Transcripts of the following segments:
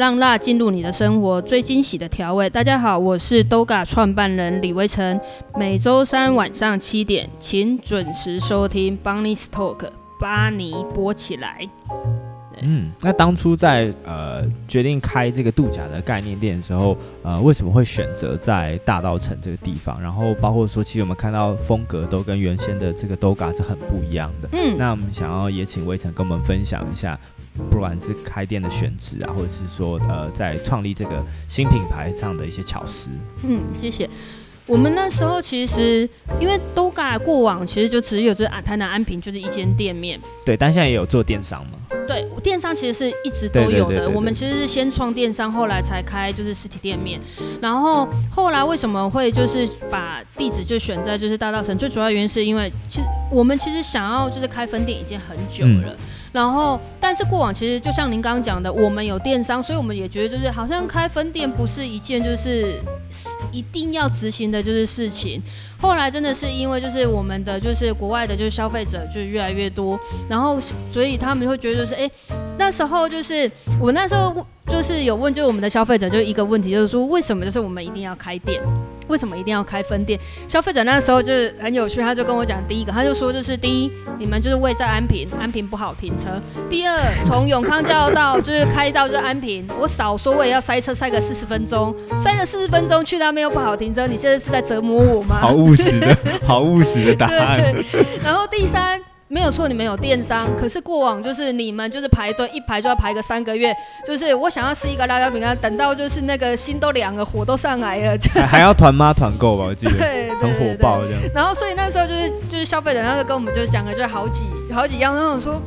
让辣进入你的生活，最惊喜的调味。大家好，我是 Doga 创办人李维成。每周三晚上七点，请准时收听 Bunny's Talk，巴尼播起来。嗯，那当初在呃决定开这个度假的概念店的时候，呃，为什么会选择在大道城这个地方？然后包括说，其实我们看到风格都跟原先的这个 Doga 是很不一样的。嗯，那我们想要也请维成跟我们分享一下，不管是开店的选址啊，或者是说呃在创立这个新品牌上的一些巧思。嗯，谢谢。我们那时候其实，因为 Doga 过往其实就只有就是啊台南安平就是一间店面，对，但现在也有做电商嘛。对，电商其实是一直都有的。我们其实是先创电商，后来才开就是实体店面。然后后来为什么会就是把地址就选在就是大道城？最主要原因是因为其实我们其实想要就是开分店已经很久了。嗯然后，但是过往其实就像您刚刚讲的，我们有电商，所以我们也觉得就是好像开分店不是一件就是一定要执行的就是事情。后来真的是因为就是我们的就是国外的就是消费者就越来越多，然后所以他们会觉得就是哎，那时候就是我那时候就是有问就是我们的消费者就一个问题就是说为什么就是我们一定要开店？为什么一定要开分店？消费者那时候就是很有趣，他就跟我讲，第一个他就说就是第一，你们就是位在安平，安平不好停车；第二，从永康交到就是开到就是安平，我少说我也要塞车塞个四十分钟，塞了四十分钟去那边又不好停车，你现在是在折磨我吗？好务实的，好务实的答案。然后第三。没有错，你们有电商，可是过往就是你们就是排队一排就要排个三个月，就是我想要吃一个辣椒饼干，等到就是那个心都凉了，火都上来了，还，还要团妈？团购吧，我记得，对，很火爆这样。然后所以那时候就是就是消费者，然后跟我们就讲了就好几好几样，然后说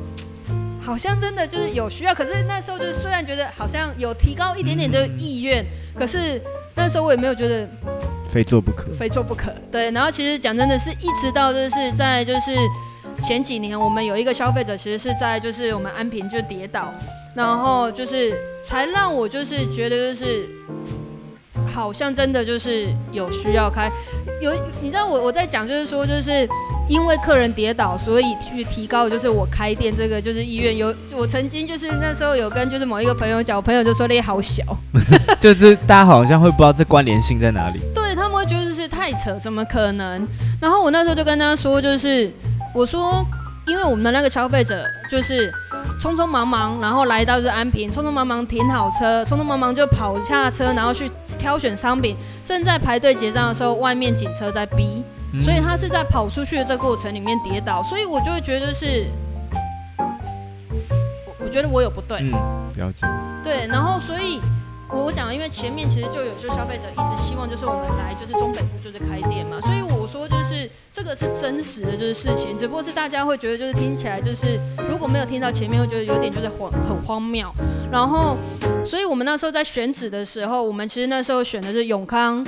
好像真的就是有需要，可是那时候就是虽然觉得好像有提高一点点的意愿，嗯、可是那时候我也没有觉得非做不可，非做不可。对，然后其实讲真的是一直到就是在就是。前几年我们有一个消费者，其实是在就是我们安平就跌倒，然后就是才让我就是觉得就是好像真的就是有需要开，有你知道我我在讲就是说就是因为客人跌倒，所以去提高就是我开店这个就是意愿。有我曾经就是那时候有跟就是某一个朋友讲，我朋友就说，你好小，就是大家好像会不知道这关联性在哪里，对他们会觉得就是太扯，怎么可能？然后我那时候就跟他说就是。我说，因为我们的那个消费者就是匆匆忙忙，然后来到这安平，匆匆忙忙停好车，匆匆忙忙就跑下车，然后去挑选商品。正在排队结账的时候，外面警车在逼，嗯、所以他是在跑出去的这个过程里面跌倒，所以我就会觉得是，我我觉得我有不对。嗯，了解。对，然后所以。我讲，因为前面其实就有，就消费者一直希望就是我们来就是中北部就是开店嘛，所以我说就是这个是真实的就是事情，只不过是大家会觉得就是听起来就是如果没有听到前面会觉得有点就是荒很荒谬，然后所以我们那时候在选址的时候，我们其实那时候选的是永康、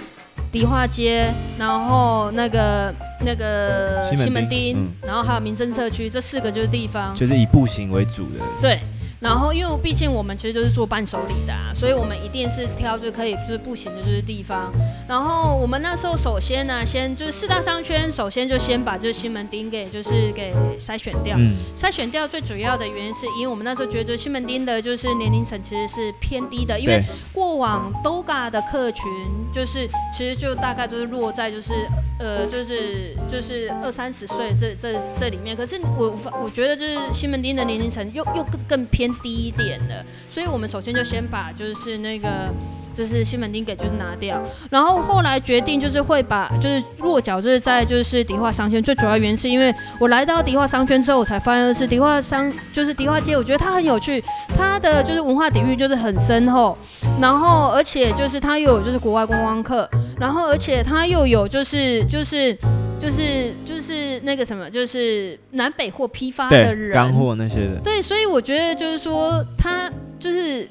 迪化街，然后那个那个西门町，嗯、然后还有民生社区这四个就是地方，就是以步行为主的，对。然后，因为毕竟我们其实就是做伴手礼的啊，所以我们一定是挑就可以就是步行的就是地方。然后我们那时候首先呢，先就是四大商圈，首先就先把就是西门町给就是给筛选掉。嗯。筛选掉最主要的原因是因为我们那时候觉得西门町的就是年龄层其实是偏低的，因为过往 Doga 的客群就是其实就大概就是落在就是呃就是就是二三十岁这这这里面。可是我我觉得就是西门町的年龄层又又更更偏。低一点的，所以我们首先就先把就是那个就是西门町给就是拿掉，然后后来决定就是会把就是落脚就是在就是迪化商圈，最主要原因是因为我来到迪化商圈之后，我才发现是迪化商就是迪化街，我觉得它很有趣，它的就是文化底蕴就是很深厚，然后而且就是它又有就是国外观光客，然后而且它又有就是就是。就是就是那个什么，就是南北货批发的人，干货那些的。对，所以我觉得就是说，他就是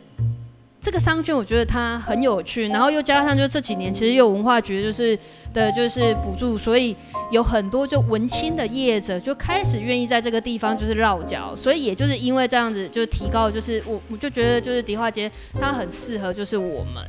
这个商圈，我觉得它很有趣。然后又加上就这几年，其实有文化局就是的，就是补助，所以有很多就文青的业者就开始愿意在这个地方就是落脚。所以也就是因为这样子，就提高，就是我我就觉得就是迪化街它很适合就是我们。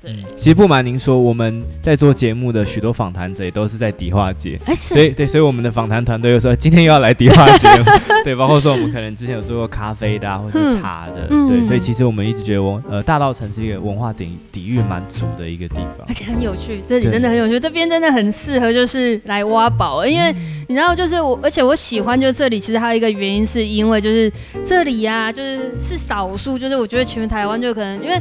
对，其实不瞒您说，我们在做节目的许多访谈者也都是在迪化街，欸、所以对，所以我们的访谈团队又说今天又要来迪化街，对，包括说我们可能之前有做过咖啡的、啊、或是茶的，嗯、对，所以其实我们一直觉得文呃大道城是一个文化底底蕴蛮足的一个地方，而且很有趣，这里真的很有趣，这边真的很适合就是来挖宝，因为你知道就是我，而且我喜欢就是这里，其实还有一个原因是因为就是这里呀、啊，就是是少数，就是我觉得全台湾就可能因为。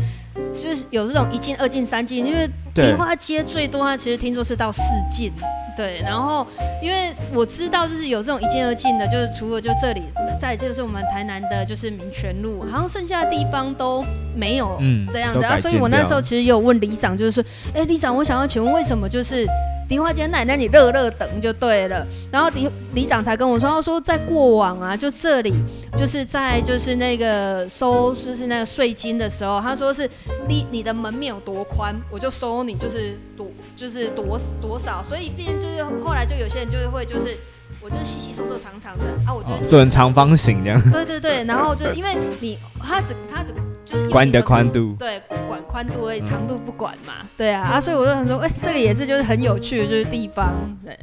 就是有这种一进、二进、三进，因为梨花街最多，它其实听说是到四进，对。然后，因为我知道就是有这种一进、二进的，就是除了就这里，再就是我们台南的，就是民权路，好像剩下的地方都没有这样子、嗯、啊。所以我那时候其实有问里长，就是说，哎、欸，里长，我想要请问，为什么就是？迪化街奶奶，你乐乐等就对了。然后李李长才跟我说，他说在过往啊，就这里就是在就是那个收就是那个税金的时候，他说是你你的门面有多宽，我就收你就是多就是多多少。所以变就是后来就有些人就是会就是我就是细细瘦瘦长长的啊，我就做成长方形这样。对对对，然后就因为你他只他只。就是管你的宽度，对，管宽度而已，长度不管嘛，对啊，啊，所以我就想说，哎、欸，这个也是就是很有趣的，就是地方，对。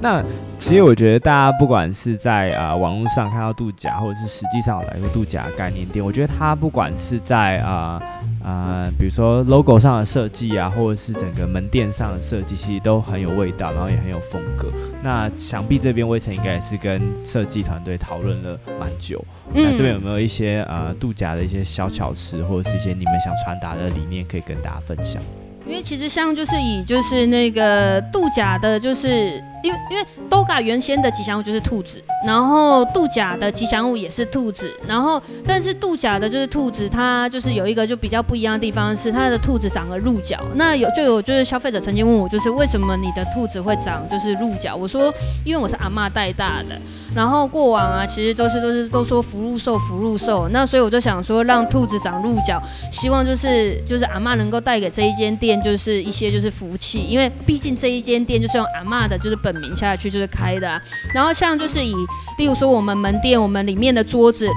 那其实我觉得大家不管是在啊、呃、网络上看到度假，或者是实际上来个度假概念店，我觉得它不管是在啊。呃啊、呃，比如说 logo 上的设计啊，或者是整个门店上的设计，其实都很有味道，然后也很有风格。那想必这边魏晨应该也是跟设计团队讨论了蛮久。嗯、那这边有没有一些呃度假的一些小巧思，或者是一些你们想传达的理念，可以跟大家分享？因为其实像就是以就是那个度假的，就是。因为因为 Doga 原先的吉祥物就是兔子，然后度假的吉祥物也是兔子，然后但是度假的就是兔子，它就是有一个就比较不一样的地方是它的兔子长了鹿角。那有就有就是消费者曾经问我，就是为什么你的兔子会长就是鹿角？我说因为我是阿嬷带大的，然后过往啊其实都是都是都说福禄寿福禄寿，那所以我就想说让兔子长鹿角，希望就是就是阿嬷能够带给这一间店就是一些就是福气，因为毕竟这一间店就是用阿嬷的就是本。名下去就是开的，啊，然后像就是以，例如说我们门店我们里面的桌子，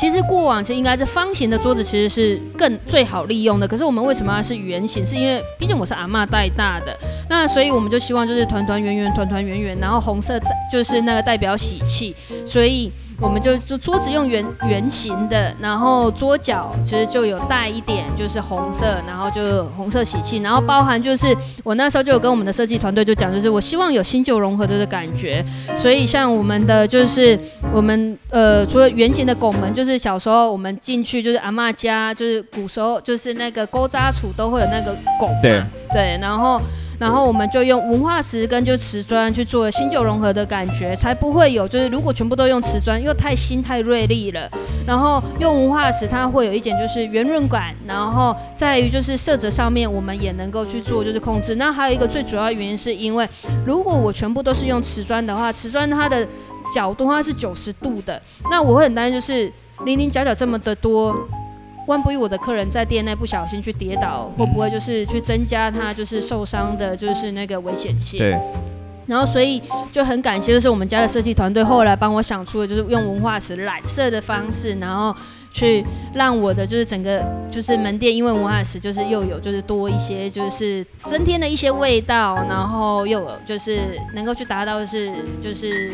其实过往其实应该是方形的桌子，其实是更最好利用的。可是我们为什么要是圆形？是因为毕竟我是阿嬷带大的，那所以我们就希望就是团团圆圆，团团圆圆，然后红色就是那个代表喜气，所以。我们就就桌子用圆圆形的，然后桌角其实就有带一点就是红色，然后就红色喜气，然后包含就是我那时候就有跟我们的设计团队就讲，就是我希望有新旧融合的感觉，所以像我们的就是我们呃除了圆形的拱门，就是小时候我们进去就是阿嬷家，就是古时候就是那个勾扎厝都会有那个拱，对对，然后。然后我们就用文化石跟就瓷砖去做新旧融合的感觉，才不会有就是如果全部都用瓷砖又太新太锐利了。然后用文化石，它会有一点就是圆润感，然后在于就是色泽上面我们也能够去做就是控制。那还有一个最主要原因是因为如果我全部都是用瓷砖的话，瓷砖它的角度它是九十度的，那我会很担心就是零零角角这么的多。万不与我的客人在店内不小心去跌倒，会不会就是去增加他就是受伤的，就是那个危险性？对。然后所以就很感谢，就是我们家的设计团队后来帮我想出了，就是用文化石染色的方式，然后去让我的就是整个就是门店，因为文化石就是又有就是多一些就是增添的一些味道，然后又有就是能够去达到是就是。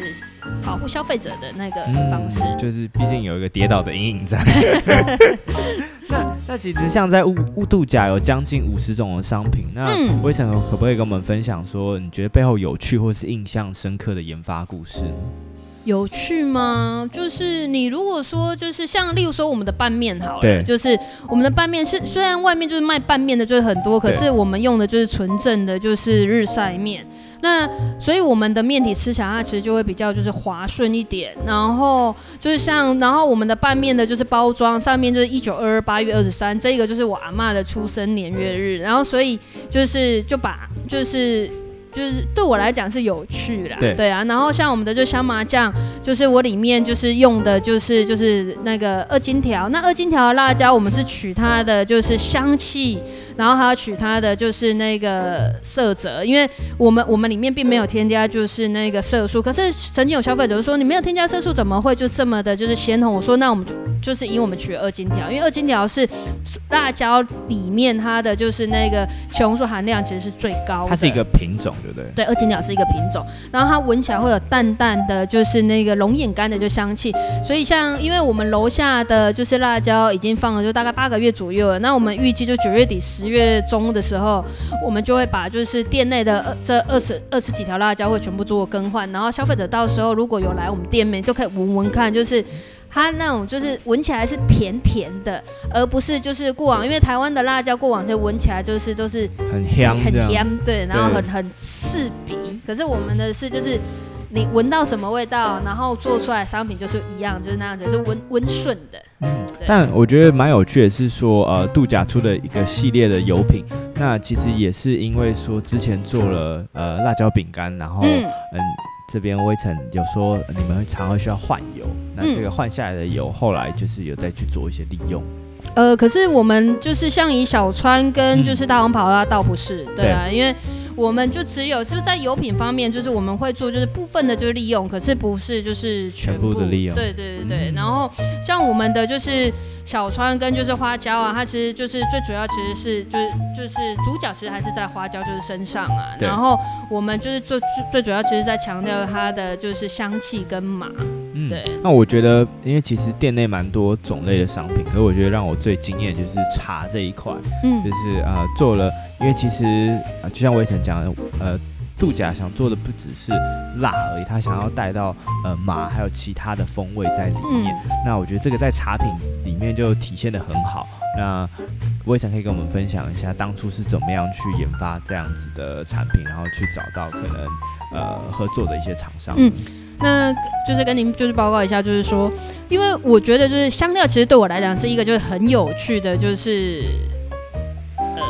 保护消费者的那个方式，嗯、就是毕竟有一个跌倒的阴影在。那那其实像在乌乌度假有将近五十种的商品，那威辰可不可以跟我们分享说，你觉得背后有趣或是印象深刻的研发故事呢？有趣吗？就是你如果说就是像例如说我们的拌面好了，对，就是我们的拌面是虽然外面就是卖拌面的就是很多，可是我们用的就是纯正的就是日晒面。那所以我们的面体吃起来，它其实就会比较就是滑顺一点。然后就是像，然后我们的拌面的就是包装上面就是一九二二八月二十三，这个就是我阿嬷的出生年月日。然后所以就是就把就是就是对我来讲是有趣啦，对，对啊。然后像我们的就香麻酱，就是我里面就是用的就是就是那个二荆条。那二荆条的辣椒，我们是取它的就是香气。然后还要取它的就是那个色泽，因为我们我们里面并没有添加就是那个色素，可是曾经有消费者说你没有添加色素，怎么会就这么的就是鲜红？我说那我们就是以我们取二荆条，因为二荆条是辣椒里面它的就是那个茄红素含量其实是最高的，它是一个品种，对不对？对，二荆条是一个品种，然后它闻起来会有淡淡的就是那个龙眼干的就香气，所以像因为我们楼下的就是辣椒已经放了就大概八个月左右了，那我们预计就九月底十月中的时候，我们就会把就是店内的二这二十二十几条辣椒会全部做更换，然后消费者到时候如果有来我们店面，就可以闻闻看，就是它那种就是闻起来是甜甜的，而不是就是过往因为台湾的辣椒过往就闻起来就是都是很香很香，对，然后很很刺鼻，可是我们的是就是。你闻到什么味道，然后做出来商品就是一样，就是那样子，就是温温顺的。嗯，但我觉得蛮有趣的是说，呃，度假出的一个系列的油品，那其实也是因为说之前做了呃辣椒饼干，然后嗯，嗯，这边威晨有说你们常常需要换油，那这个换下来的油后来就是有再去做一些利用。呃，可是我们就是像以小川跟就是大红袍啊，倒不是，对啊，对因为。我们就只有就是在油品方面，就是我们会做就是部分的就是利用，可是不是就是全部，的利用。对对对对。嗯、然后像我们的就是小川跟就是花椒啊，它其实就是最主要其实是就是就是主角其实还是在花椒就是身上啊。对然后我们就是最最主要其实在强调它的就是香气跟麻。嗯。对。那我觉得，因为其实店内蛮多种类的商品，可是我觉得让我最惊艳就是茶这一块。嗯。就是呃做了。因为其实啊，就像魏晨讲的，呃，度假想做的不只是辣而已，他想要带到呃麻，还有其他的风味在里面。嗯、那我觉得这个在茶品里面就体现的很好。那威晨可以跟我们分享一下，当初是怎么样去研发这样子的产品，然后去找到可能呃合作的一些厂商。嗯，那就是跟您就是报告一下，就是说，因为我觉得就是香料，其实对我来讲是一个就是很有趣的，就是呃。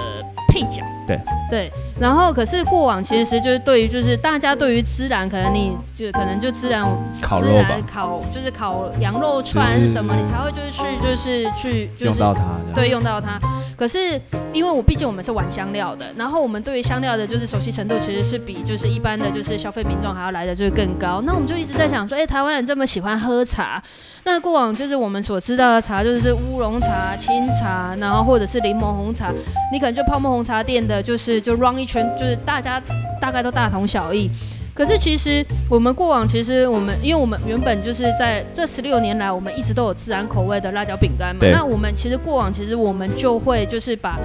配角，对对，然后可是过往其实就是对于就是大家对于孜然，可能你就可能就孜然烤孜然烤就是烤羊肉串是什么，你才会就是去就是去就是用到它，对，用到它。可是因为我毕竟我们是玩香料的，然后我们对于香料的就是熟悉程度其实是比就是一般的就是消费民众还要来的就是更高。那我们就一直在想说，哎，台湾人这么喜欢喝茶，那过往就是我们所知道的茶就是乌龙茶、清茶，然后或者是柠檬红茶，你可能就泡沫红茶店的就是就 run 一圈，就是大家大概都大同小异。可是其实我们过往其实我们，因为我们原本就是在这十六年来，我们一直都有自然口味的辣椒饼干嘛。那我们其实过往其实我们就会就是把，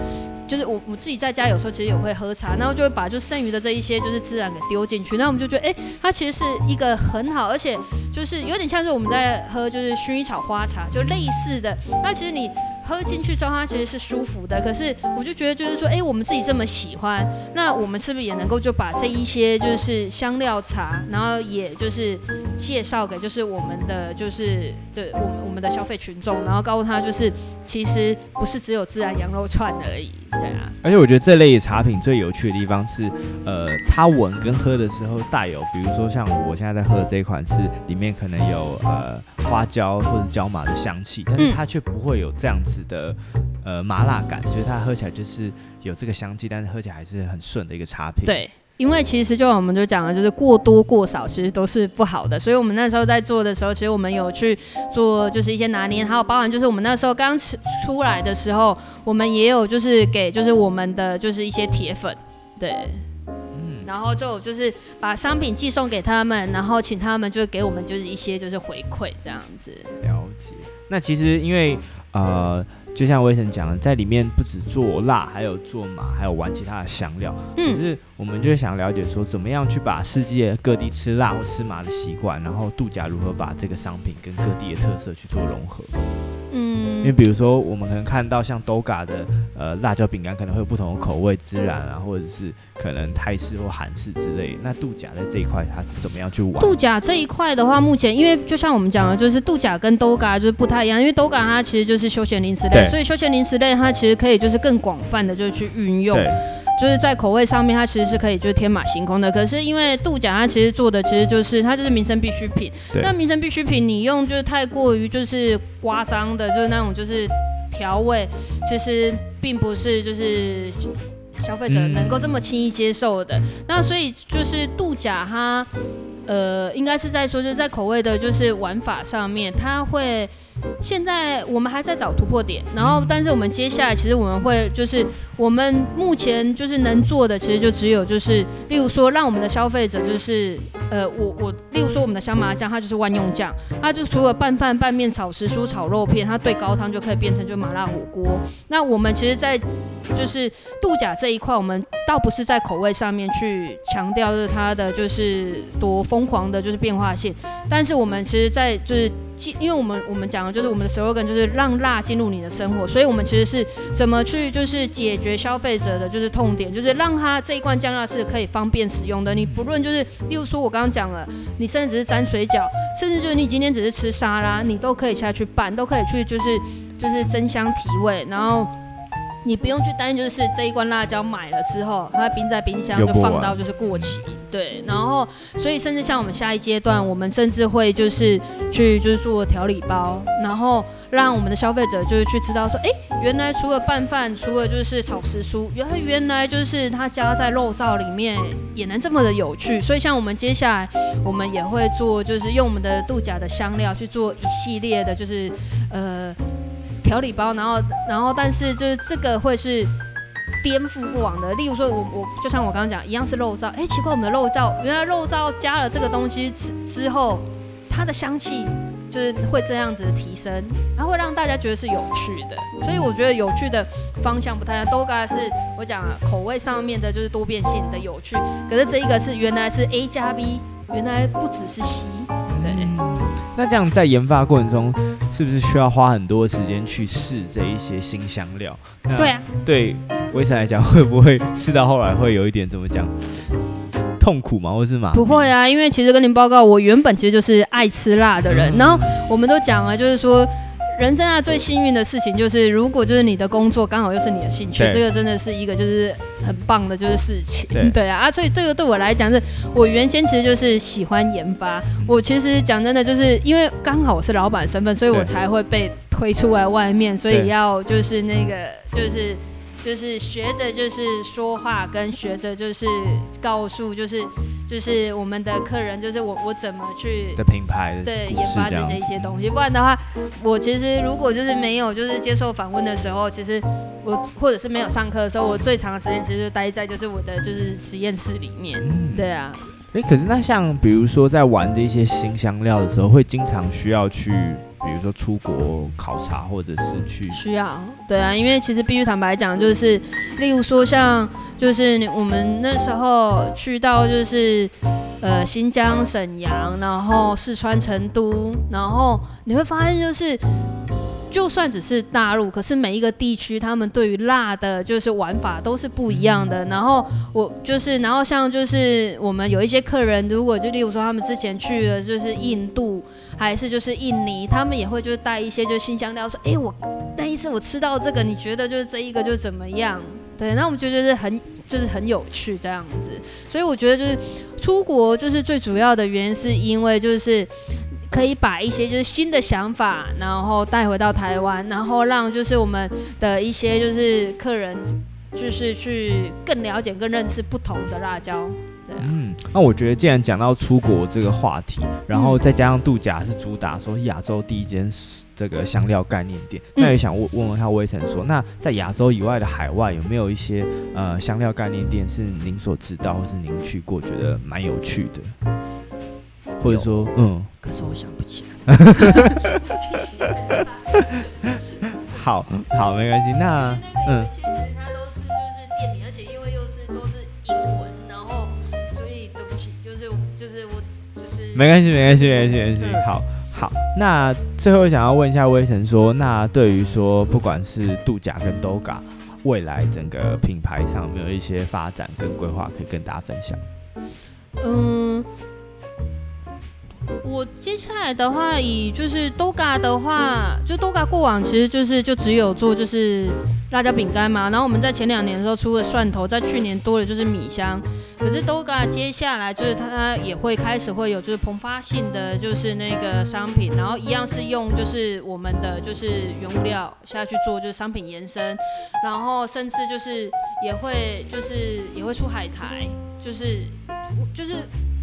就是我我自己在家有时候其实也会喝茶，然后就会把就剩余的这一些就是孜然给丢进去，那我们就觉得哎、欸，它其实是一个很好，而且就是有点像是我们在喝就是薰衣草花茶，就类似的。那其实你。喝进去之后，它其实是舒服的。可是我就觉得，就是说，哎，我们自己这么喜欢，那我们是不是也能够就把这一些就是香料茶，然后也就是介绍给就是我们的就是这我们我们的消费群众，然后告诉他就是其实不是只有自然羊肉串而已，对啊。而且我觉得这类茶品最有趣的地方是，呃，它闻跟喝的时候带有，比如说像我现在在喝的这一款是里面可能有呃花椒或者椒麻的香气，但是它却不会有这样子。的呃麻辣感，就是它喝起来就是有这个香气，但是喝起来还是很顺的一个茶品。对，因为其实就我们就讲了，就是过多过少其实都是不好的，所以我们那时候在做的时候，其实我们有去做就是一些拿捏，还有包含就是我们那时候刚出来的时候，我们也有就是给就是我们的就是一些铁粉，对，嗯，然后就就是把商品寄送给他们，然后请他们就是给我们就是一些就是回馈这样子。了解。那其实因为呃。就像威晨讲的，在里面不止做辣，还有做麻，还有玩其他的香料。嗯，可是我们就想了解说，怎么样去把世界各地吃辣或吃麻的习惯，然后度假如何把这个商品跟各地的特色去做融合。嗯，因为比如说我们可能看到像 Doga 的呃辣椒饼干可能会有不同的口味，孜然啊，或者是可能泰式或韩式之类。那度假在这一块它是怎么样去玩？度假这一块的话，目前因为就像我们讲的，就是度假跟 Doga 就是不太一样，因为 Doga 它其实就是休闲零食类，所以休闲零食类它其实可以就是更广泛的就去运用。就是在口味上面，它其实是可以就是天马行空的。可是因为度假，它其实做的其实就是它就是民生必需品。那民生必需品，你用就是太过于就是夸张的，就是那种就是。调味，其实并不是就是消费者能够这么轻易接受的。嗯、那所以就是度假它，呃，应该是在说就是在口味的就是玩法上面，它会。现在我们还在找突破点，然后，但是我们接下来其实我们会就是我们目前就是能做的，其实就只有就是，例如说让我们的消费者就是，呃，我我，例如说我们的香麻酱，它就是万用酱，它就除了拌饭、拌面、炒时蔬、炒肉片，它对高汤就可以变成就麻辣火锅。那我们其实，在就是度假这一块，我们倒不是在口味上面去强调就是它的就是多疯狂的就是变化性，但是我们其实，在就是。因为我们我们讲的就是我们的 slogan 就是让辣进入你的生活，所以我们其实是怎么去就是解决消费者的就是痛点，就是让他这一罐酱辣是可以方便使用的。你不论就是，例如说我刚刚讲了，你甚至只是沾水饺，甚至就是你今天只是吃沙拉，你都可以下去拌，都可以去就是就是增香提味，然后。你不用去担心，就是这一罐辣椒买了之后，它冰在冰箱就放到就是过期，对。然后，所以甚至像我们下一阶段，我们甚至会就是去就是做调理包，然后让我们的消费者就是去知道说，哎，原来除了拌饭，除了就是炒时蔬，原来原来就是它加在肉燥里面也能这么的有趣。所以像我们接下来，我们也会做，就是用我们的度假的香料去做一系列的，就是呃。调理包，然后，然后，但是就是这个会是颠覆过往的。例如说我，我就像我刚刚讲，一样是肉燥，哎，奇怪，我们的肉燥原来肉燥加了这个东西之之后，它的香气就是会这样子的提升，然后会让大家觉得是有趣的。所以我觉得有趣的方向不太一样，都该是我讲口味上面的就是多变性的有趣。可是这一个是原来是 A 加 B，原来不只是 C。对。那这样在研发过程中。是不是需要花很多时间去试这一些新香料？对啊，对威神来讲，会不会吃到后来会有一点怎么讲痛苦吗？或是吗？不会啊，因为其实跟您报告，我原本其实就是爱吃辣的人。嗯、然后我们都讲了，就是说。人生啊，最幸运的事情就是，如果就是你的工作刚好又是你的兴趣，这个真的是一个就是很棒的就是事情。对，对啊，啊，所以这个对我来讲是，我原先其实就是喜欢研发。我其实讲真的，就是因为刚好我是老板身份，所以我才会被推出来外面，所以要就是那个就是。就是学着就是说话，跟学着就是告诉，就是就是我们的客人，就是我我怎么去的品牌对研发这些一些东西。不然的话，我其实如果就是没有就是接受访问的时候，其实我或者是没有上课的时候，我最长的时间其实就待在就是我的就是实验室里面。对啊。哎，可是那像比如说在玩这些新香料的时候，会经常需要去。比如说出国考察，或者是去需要，对啊，因为其实必须坦白讲，就是例如说像就是我们那时候去到就是呃新疆沈阳，然后四川成都，然后你会发现就是。就算只是大陆，可是每一个地区他们对于辣的，就是玩法都是不一样的。然后我就是，然后像就是我们有一些客人，如果就例如说他们之前去了就是印度，还是就是印尼，他们也会就是带一些就是新香料，说，哎，我那一次我吃到这个，你觉得就是这一个就怎么样？对，那我们就觉得很就是很有趣这样子。所以我觉得就是出国就是最主要的原因，是因为就是。可以把一些就是新的想法，然后带回到台湾，然后让就是我们的一些就是客人，就是去更了解、更认识不同的辣椒。对啊。嗯，那我觉得既然讲到出国这个话题，然后再加上度假是主打说亚洲第一间这个香料概念店，嗯、那也想问问问他威臣说，那在亚洲以外的海外有没有一些呃香料概念店是您所知道或是您去过觉得蛮有趣的？或者说，嗯，可是我想不起来。好好，没关系。那嗯，其实它都是就是店名，而且因为又是都是英文，然后所以对不起，就是就是我就是没关系，没关系，没关系，没关系。好好，那最后想要问一下威神说，那对于说不管是度假跟 DOGA 未来整个品牌上有没有一些发展跟规划可以跟大家分享？嗯。的话，以就是 Doga 的话，就 Doga 过往其实就是就只有做就是辣椒饼干嘛。然后我们在前两年的时候出了蒜头，在去年多了就是米香。可是 Doga 接下来就是它也会开始会有就是膨发性的就是那个商品，然后一样是用就是我们的就是原物料下去做就是商品延伸，然后甚至就是也会就是也会出海苔，就是就是。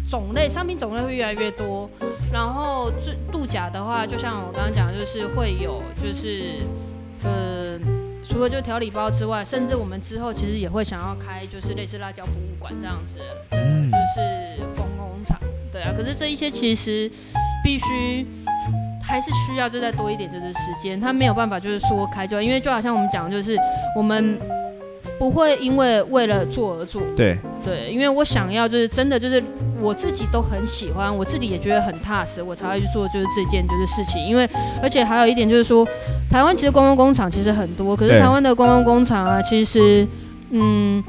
种类商品种类会越来越多，然后这度假的话，就像我刚刚讲，就是会有就是呃，除了就调理包之外，甚至我们之后其实也会想要开就是类似辣椒博物馆这样子，嗯，就是工工厂，对啊。可是这一些其实必须还是需要就再多一点就是时间，他没有办法就是说开就，因为就好像我们讲就是我们。不会因为为了做而做，对。对，因为我想要就是真的就是我自己都很喜欢，我自己也觉得很踏实，我才会去做就是这件就是事情。因为而且还有一点就是说，台湾其实观光工厂其实很多，可是台湾的观光工厂啊，其实嗯，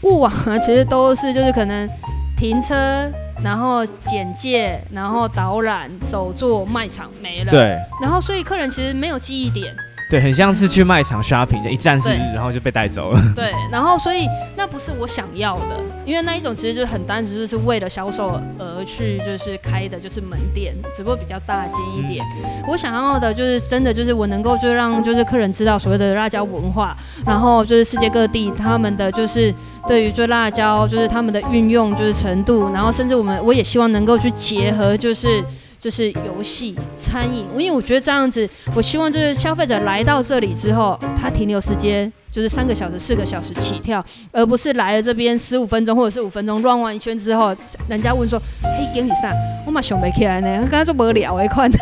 过往啊其实都是就是可能停车，然后简介，然后导览，手作卖场没了，对，然后所以客人其实没有记忆点。对，很像是去卖场 shopping 的一站式，然后就被带走了。对，然后所以那不是我想要的，因为那一种其实就是很单纯，就是为了销售而去，就是开的就是门店，只不过比较大间一点。嗯、我想要的就是真的就是我能够就让就是客人知道所谓的辣椒文化，然后就是世界各地他们的就是对于做辣椒就是他们的运用就是程度，然后甚至我们我也希望能够去结合就是。就是游戏、餐饮，因为我觉得这样子，我希望就是消费者来到这里之后，他停留时间就是三个小时、四个小时起跳，而不是来了这边十五分钟或者是五分钟乱玩一圈之后，人家问说：“嘿，给你上，我嘛想不起来呢，刚刚做无聊一块。”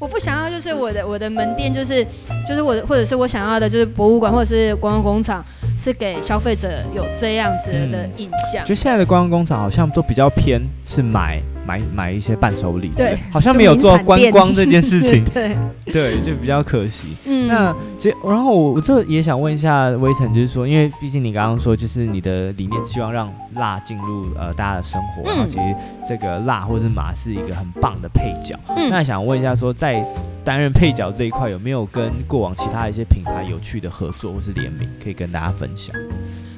我不想要就是我的我的门店就是就是我的或者是我想要的就是博物馆或者是观光工厂，是给消费者有这样子的印象。就现在的观光工厂好像都比较偏是买。买买一些伴手礼，对，好像没有做观光这件事情，对对，就比较可惜。嗯，那这然后我我就也想问一下微尘，就是说，因为毕竟你刚刚说，就是你的理念希望让辣进入呃大家的生活，然后其实这个辣或者是麻是一个很棒的配角。嗯，那想问一下，说在担任配角这一块，有没有跟过往其他一些品牌有趣的合作或是联名，可以跟大家分享？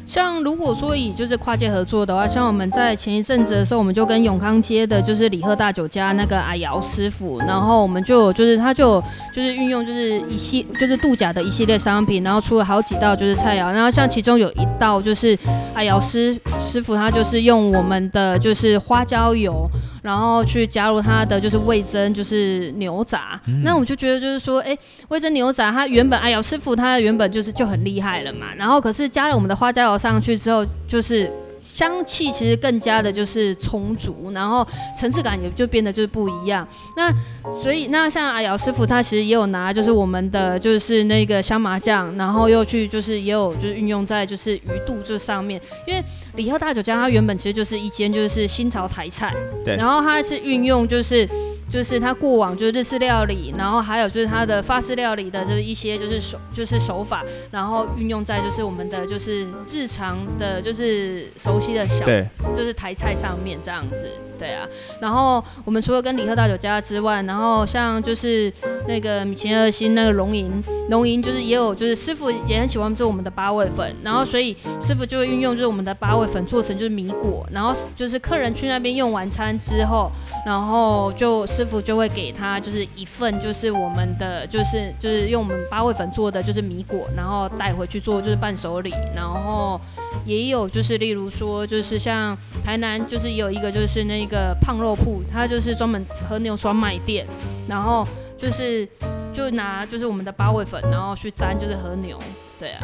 像如果说以就是跨界合作的话，像我们在前一阵子的时候，我们就跟永康街的就是李贺大酒家那个阿瑶师傅，然后我们就就是他就就是运用就是一系就是度假的一系列商品，然后出了好几道就是菜肴，然后像其中有一道就是阿瑶师师傅他就是用我们的就是花椒油。然后去加入它的就是味增，就是牛杂。嗯、那我就觉得就是说，哎，味增牛杂它原本哎呦师傅他原本就是就很厉害了嘛。然后可是加了我们的花椒油上去之后，就是香气其实更加的就是充足，然后层次感也就变得就是不一样。那所以那像阿瑶师傅他其实也有拿就是我们的就是那个香麻酱，然后又去就是也有就是运用在就是鱼肚这上面，因为。李贺大酒家，它原本其实就是一间就是新潮台菜，对，然后它是运用就是就是他过往就是日式料理，然后还有就是他的法式料理的就是一些就是手就是手法，然后运用在就是我们的就是日常的就是熟悉的小就是台菜上面这样子。对啊，然后我们除了跟李贺大酒家之外，然后像就是那个米其林二星那个龙吟，龙吟就是也有就是师傅也很喜欢做我们的八味粉，然后所以师傅就会运用就是我们的八味粉做成就是米果，然后就是客人去那边用完餐之后，然后就师傅就会给他就是一份就是我们的就是就是用我们八味粉做的就是米果，然后带回去做就是伴手礼，然后。也有就是，例如说，就是像台南，就是有一个就是那个胖肉铺，它就是专门和牛专卖店，然后就是就拿就是我们的八味粉，然后去沾就是和牛，对啊，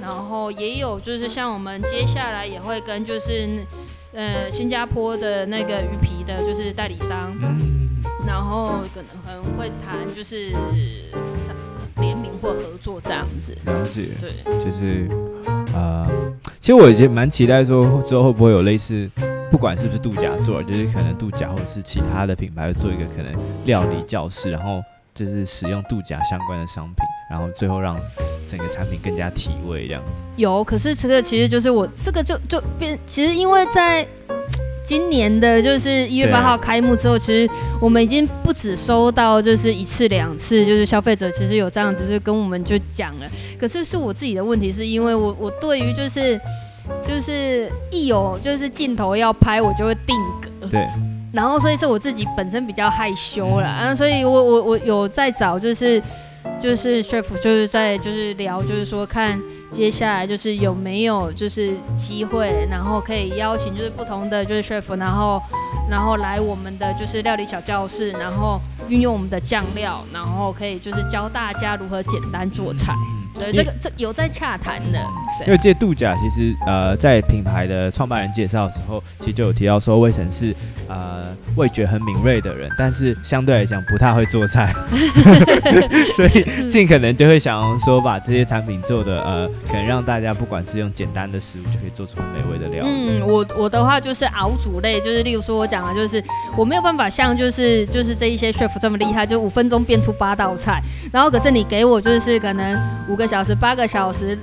然后也有就是像我们接下来也会跟就是呃新加坡的那个鱼皮的就是代理商，嗯。然后可能可能会谈就是联名或合作这样子，了解，对，就是。呃，其实我也蛮期待说之后会不会有类似，不管是不是度假做，就是可能度假或者是其他的品牌做一个可能料理教室，然后就是使用度假相关的商品，然后最后让整个产品更加体味这样子。有，可是这个其实就是我这个就就变，其实因为在。今年的就是一月八号开幕之后，其实我们已经不止收到就是一次两次，就是消费者其实有这样子就跟我们就讲了。可是是我自己的问题，是因为我我对于就是就是一有就是镜头要拍，我就会定格。对。然后所以是我自己本身比较害羞啦，啊，所以我我我有在找就是就是 chef 就是在就是聊就是说看。接下来就是有没有就是机会，然后可以邀请就是不同的就是 chef，然后然后来我们的就是料理小教室，然后运用我们的酱料，然后可以就是教大家如何简单做菜。对，这个这有在洽谈的。因为这度假其实呃，在品牌的创办人介绍的时候，其实就有提到说，魏晨是呃味觉很敏锐的人，但是相对来讲不太会做菜，所以尽可能就会想要说把这些产品做的呃，可能让大家不管是用简单的食物就可以做出很美味的料理。嗯，我我的话就是熬煮类，就是例如说我讲的就是我没有办法像就是就是这一些 chef 这么厉害，就五分钟变出八道菜，然后可是你给我就是可能五个小时、八个小时。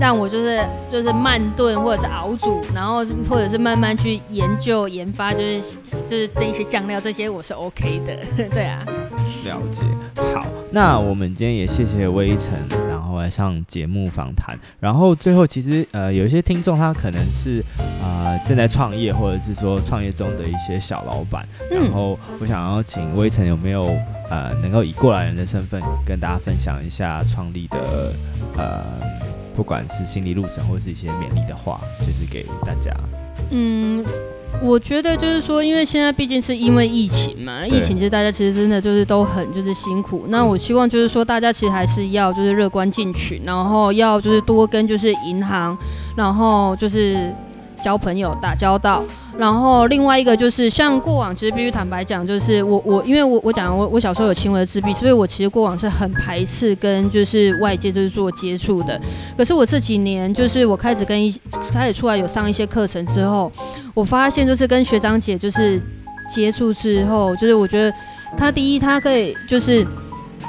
让我就是就是慢炖或者是熬煮，然后或者是慢慢去研究研发，就是就是这一些酱料这些我是 OK 的，对啊。了解。好，那我们今天也谢谢微尘，然后来上节目访谈。然后最后其实呃有一些听众他可能是呃正在创业或者是说创业中的一些小老板，然后我想要请微尘有没有呃能够以过来人的身份跟大家分享一下创立的呃。不管是心理路程，或是一些勉励的话，就是给大家。嗯，我觉得就是说，因为现在毕竟是因为疫情嘛，疫情其实大家其实真的就是都很就是辛苦。那我希望就是说，大家其实还是要就是乐观进取，然后要就是多跟就是银行，然后就是交朋友打交道。然后另外一个就是像过往，其实必须坦白讲，就是我我因为我我讲我我小时候有轻微的自闭，所以我其实过往是很排斥跟就是外界就是做接触的。可是我这几年就是我开始跟一开始出来有上一些课程之后，我发现就是跟学长姐就是接触之后，就是我觉得他第一他可以就是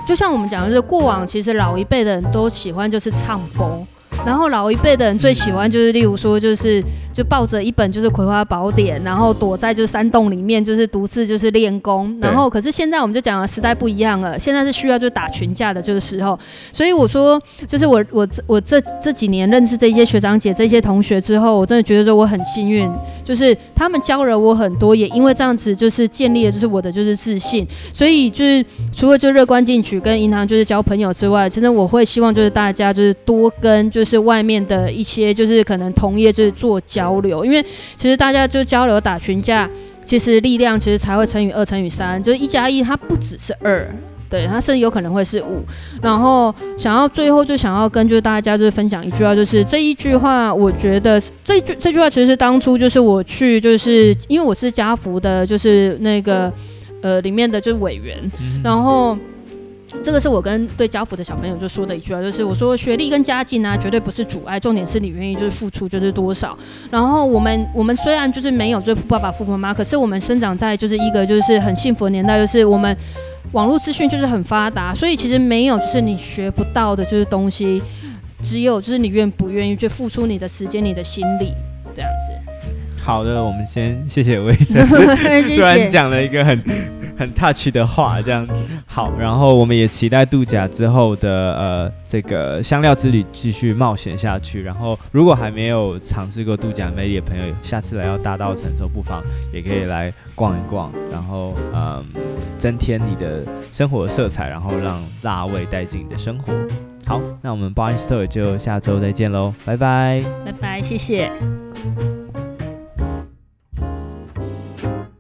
就像我们讲的就是过往其实老一辈的人都喜欢就是唱播，然后老一辈的人最喜欢就是例如说就是。就抱着一本就是《葵花宝典》，然后躲在就是山洞里面，就是独自就是练功。然后，可是现在我们就讲了，时代不一样了，现在是需要就打群架的这个时候。所以我说，就是我我我这这几年认识这些学长姐、这些同学之后，我真的觉得说我很幸运，就是他们教了我很多，也因为这样子就是建立了就是我的就是自信。所以就是除了就乐观进取跟银行就是交朋友之外，其实我会希望就是大家就是多跟就是外面的一些就是可能同业就是做交。流，因为其实大家就交流打群架，其实力量其实才会乘以二乘以三，就是一加一，它不只是二，对，它甚至有可能会是五。然后想要最后就想要跟就是大家就是分享一句话，就是这一句话，我觉得这一句这句话其实是当初就是我去就是因为我是家福的，就是那个呃里面的就是委员，然后。这个是我跟对家福的小朋友就说的一句话，就是我说学历跟家境呢、啊，绝对不是阻碍，重点是你愿意就是付出就是多少。然后我们我们虽然就是没有就是爸爸父母妈妈，可是我们生长在就是一个就是很幸福的年代，就是我们网络资讯就是很发达，所以其实没有就是你学不到的就是东西，只有就是你愿不愿意去付出你的时间、你的心力这样子。好的，我们先谢谢魏生，突然讲了一个很很 touch 的话，这样子。好，然后我们也期待度假之后的呃这个香料之旅继续冒险下去。然后如果还没有尝试过度假魅力的朋友，下次来到大道城的时候，不妨也可以来逛一逛，然后嗯增添你的生活色彩，然后让辣味带进你的生活。好，那我们 Bar in Store 就下周再见喽，拜拜，拜拜，谢谢。